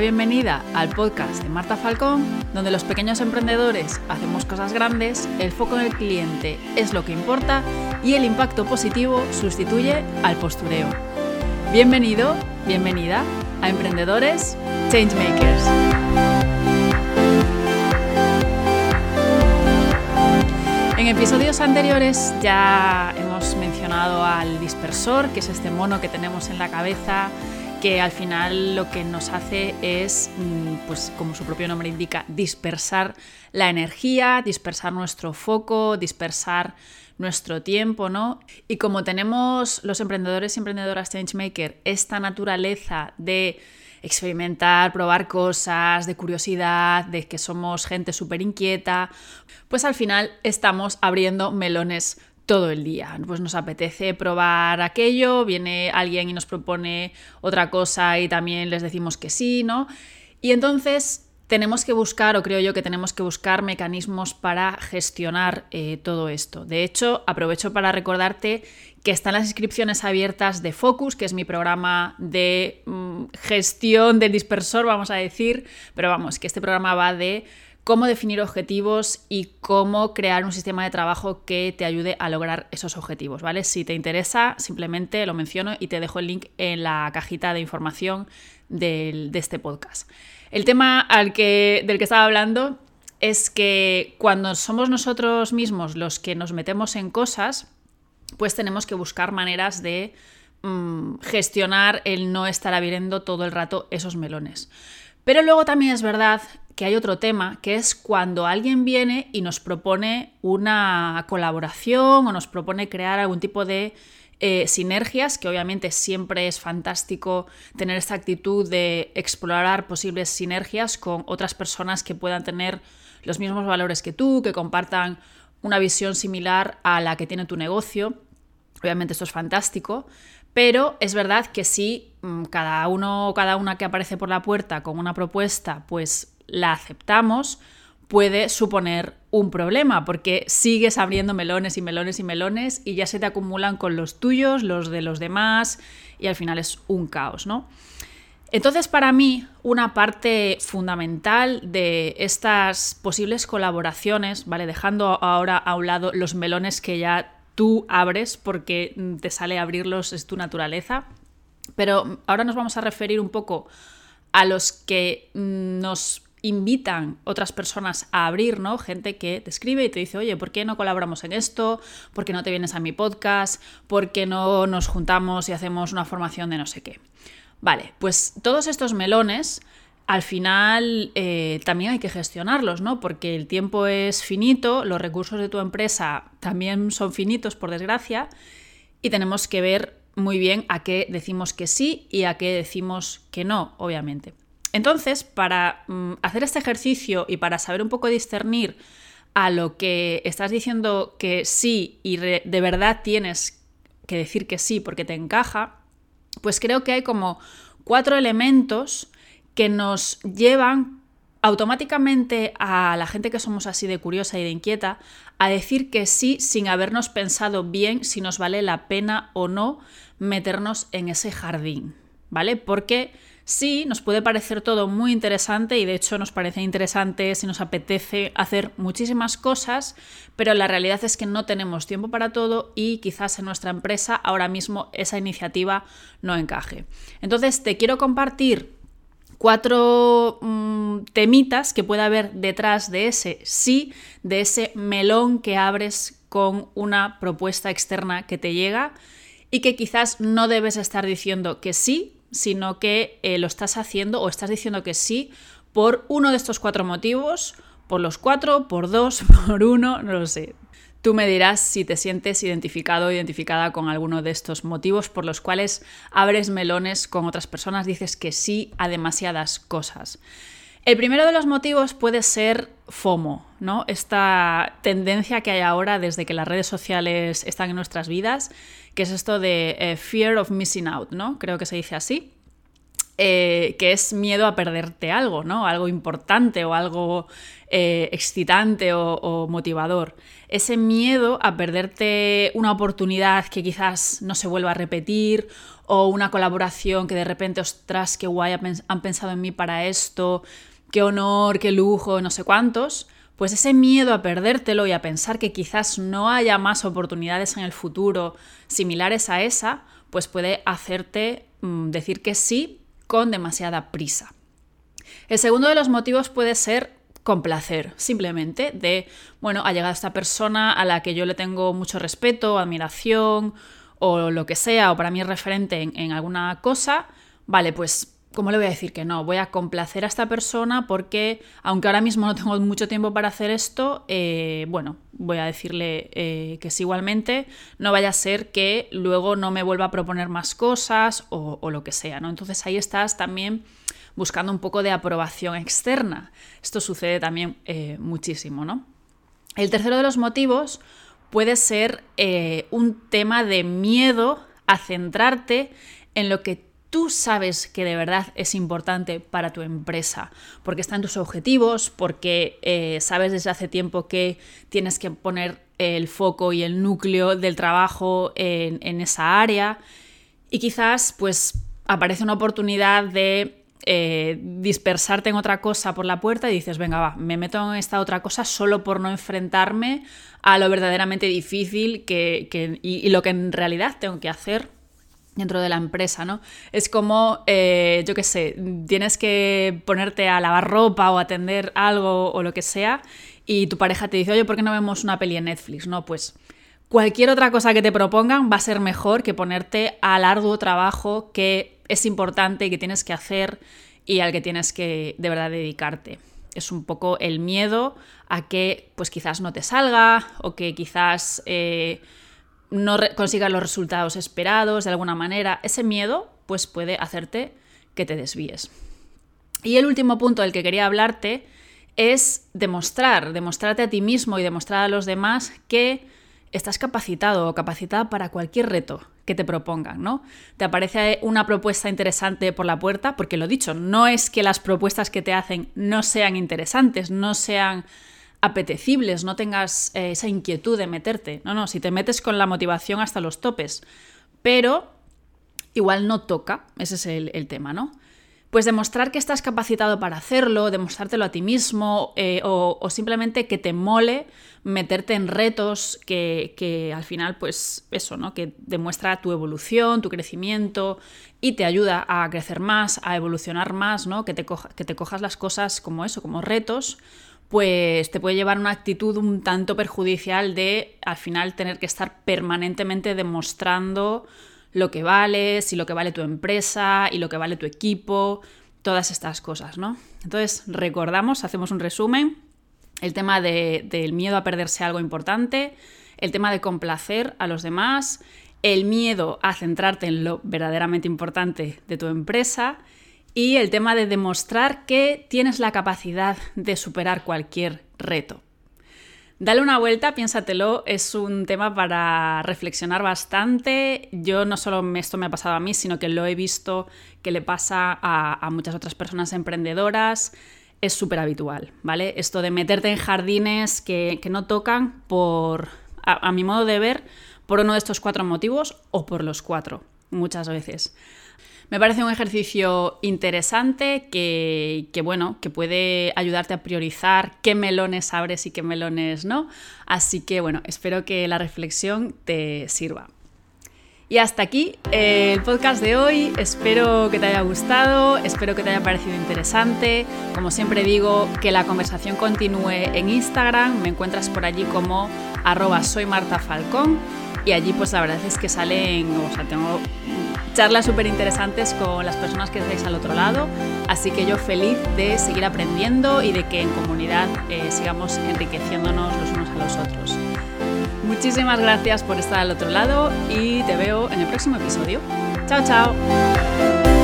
bienvenida al podcast de Marta Falcón, donde los pequeños emprendedores hacemos cosas grandes, el foco en el cliente es lo que importa y el impacto positivo sustituye al postureo. Bienvenido, bienvenida a Emprendedores Changemakers. En episodios anteriores ya hemos mencionado al dispersor, que es este mono que tenemos en la cabeza que al final lo que nos hace es, mm, pues como su propio nombre indica, dispersar la energía, dispersar nuestro foco, dispersar nuestro tiempo, ¿no? Y como tenemos los emprendedores y emprendedoras Changemaker esta naturaleza de experimentar, probar cosas, de curiosidad, de que somos gente súper inquieta, pues al final estamos abriendo melones todo el día. Pues nos apetece probar aquello, viene alguien y nos propone otra cosa y también les decimos que sí, ¿no? Y entonces tenemos que buscar, o creo yo que tenemos que buscar mecanismos para gestionar eh, todo esto. De hecho, aprovecho para recordarte que están las inscripciones abiertas de Focus, que es mi programa de mm, gestión del dispersor, vamos a decir, pero vamos, que este programa va de cómo definir objetivos y cómo crear un sistema de trabajo que te ayude a lograr esos objetivos, ¿vale? Si te interesa, simplemente lo menciono y te dejo el link en la cajita de información de este podcast. El tema del que estaba hablando es que cuando somos nosotros mismos los que nos metemos en cosas, pues tenemos que buscar maneras de mm, gestionar el no estar abriendo todo el rato esos melones. Pero luego también es verdad que hay otro tema, que es cuando alguien viene y nos propone una colaboración o nos propone crear algún tipo de eh, sinergias, que obviamente siempre es fantástico tener esta actitud de explorar posibles sinergias con otras personas que puedan tener los mismos valores que tú, que compartan una visión similar a la que tiene tu negocio. Obviamente esto es fantástico, pero es verdad que si mm, cada uno o cada una que aparece por la puerta con una propuesta, pues la aceptamos, puede suponer un problema, porque sigues abriendo melones y melones y melones y ya se te acumulan con los tuyos, los de los demás, y al final es un caos, ¿no? Entonces, para mí, una parte fundamental de estas posibles colaboraciones, ¿vale? Dejando ahora a un lado los melones que ya tú abres porque te sale abrirlos, es tu naturaleza. Pero ahora nos vamos a referir un poco a los que nos invitan otras personas a abrir, ¿no? Gente que te escribe y te dice, oye, ¿por qué no colaboramos en esto? ¿Por qué no te vienes a mi podcast? ¿Por qué no nos juntamos y hacemos una formación de no sé qué? Vale, pues todos estos melones al final eh, también hay que gestionarlos, ¿no? Porque el tiempo es finito, los recursos de tu empresa también son finitos, por desgracia, y tenemos que ver muy bien a qué decimos que sí y a qué decimos que no, obviamente. Entonces, para mm, hacer este ejercicio y para saber un poco discernir a lo que estás diciendo que sí y de verdad tienes que decir que sí porque te encaja, pues creo que hay como cuatro elementos que nos llevan automáticamente a la gente que somos así de curiosa y de inquieta a decir que sí sin habernos pensado bien si nos vale la pena o no meternos en ese jardín, ¿vale? Porque Sí, nos puede parecer todo muy interesante y de hecho nos parece interesante si nos apetece hacer muchísimas cosas, pero la realidad es que no tenemos tiempo para todo y quizás en nuestra empresa ahora mismo esa iniciativa no encaje. Entonces te quiero compartir cuatro mm, temitas que puede haber detrás de ese sí, de ese melón que abres con una propuesta externa que te llega y que quizás no debes estar diciendo que sí sino que eh, lo estás haciendo o estás diciendo que sí por uno de estos cuatro motivos, por los cuatro, por dos, por uno, no lo sé. Tú me dirás si te sientes identificado o identificada con alguno de estos motivos por los cuales abres melones con otras personas, dices que sí a demasiadas cosas. El primero de los motivos puede ser FOMO, ¿no? Esta tendencia que hay ahora desde que las redes sociales están en nuestras vidas, que es esto de eh, fear of missing out, ¿no? Creo que se dice así. eh, que es miedo a perderte algo, ¿no? Algo importante o algo eh, excitante o, motivador. Ese miedo a perderte una oportunidad que quizás no se vuelva a repetir o una colaboración que de repente, ostras, qué guay han pensado en mí para esto, qué honor, qué lujo, no sé cuántos. Pues ese miedo a perdértelo y a pensar que quizás no haya más oportunidades en el futuro similares a esa, pues puede hacerte mm, decir que sí con demasiada prisa. El segundo de los motivos puede ser complacer, simplemente de, bueno, ha llegado esta persona a la que yo le tengo mucho respeto, admiración o lo que sea, o para mí es referente en, alguna cosa, vale, pues ¿cómo le voy a decir que no? Voy a complacer a esta persona porque, aunque ahora mismo no tengo mucho tiempo para hacer esto, eh, bueno, voy a decirle eh, que sí igualmente, no vaya a ser que luego no me vuelva a proponer más cosas o, lo que sea, ¿no? Entonces ahí estás también buscando un poco de aprobación externa. Esto sucede también eh, muchísimo, ¿no? El tercero de los motivos puede ser un tema de miedo a centrarte en lo que tú sabes que de verdad es importante para tu empresa, porque está en tus objetivos, porque eh, sabes desde hace tiempo que tienes que poner el foco y el núcleo del trabajo en, esa área. Y quizás pues aparece una oportunidad de eh, dispersarte en otra cosa por la puerta y dices, venga, va, me meto en esta otra cosa solo por no enfrentarme a lo verdaderamente difícil que, y, lo que en realidad tengo que hacer dentro de la empresa, ¿no? Es como, eh, yo qué sé, tienes que ponerte a lavar ropa o atender algo o lo que sea y tu pareja te dice, oye, ¿por qué no vemos una peli en Netflix? No, pues cualquier otra cosa que te propongan va a ser mejor que ponerte al arduo trabajo que es importante y que tienes que hacer y al que tienes que de verdad dedicarte. Es un poco el miedo a que pues quizás no te salga o que quizás... Eh, no consigas los resultados esperados de alguna manera, ese miedo pues puede hacerte que te desvíes. Y el último punto del que quería hablarte es demostrar, demostrarte a ti mismo y demostrar a los demás que estás capacitado o capacitada para cualquier reto que te propongan, ¿no? Te aparece una propuesta interesante por la puerta, porque lo dicho, no es que las propuestas que te hacen no sean interesantes, no sean apetecibles, no tengas eh, esa inquietud de meterte. No, no, si te metes con la motivación hasta los topes. Pero igual no toca, ese es el, tema, ¿no? Pues demostrar que estás capacitado para hacerlo, demostrártelo a ti mismo eh, o, simplemente que te mole meterte en retos que, al final, pues eso, ¿no? Que demuestra tu evolución, tu crecimiento y te ayuda a crecer más, a evolucionar más, ¿no? Que te, que te cojas las cosas como eso, como retos pues te puede llevar una actitud un tanto perjudicial de al final tener que estar permanentemente demostrando lo que vales y lo que vale tu empresa y lo que vale tu equipo, todas estas cosas, ¿no? Entonces, recordamos, hacemos un resumen, el tema del miedo a perderse algo importante, el tema de complacer a los demás, el miedo a centrarte en lo verdaderamente importante de tu empresa, y el tema de demostrar que tienes la capacidad de superar cualquier reto. Dale una vuelta, piénsatelo, es un tema para reflexionar bastante. Yo no solo esto me ha pasado a mí, sino que lo he visto que le pasa a, muchas otras personas emprendedoras. Es súper habitual, ¿vale? Esto de meterte en jardines que, no tocan por, a mi modo de ver, por uno de estos cuatro motivos o por los cuatro, muchas veces. Me parece un ejercicio interesante que, bueno, que puede ayudarte a priorizar qué melones abres y qué melones no. Así que bueno, espero que la reflexión te sirva. Y hasta aquí eh, el podcast de hoy. Espero que te haya gustado, espero que te haya parecido interesante. Como siempre digo, que la conversación continúe en Instagram. Me encuentras por allí como arroba soy Marta Falcón. Y allí pues la verdad es que salen, o sea, tengo charlas súper interesantes con las personas que estáis al otro lado. Así que yo feliz de seguir aprendiendo y de que en comunidad eh, sigamos enriqueciéndonos los unos a los otros. Muchísimas gracias por estar al otro lado y te veo en el próximo episodio. Chao, chao.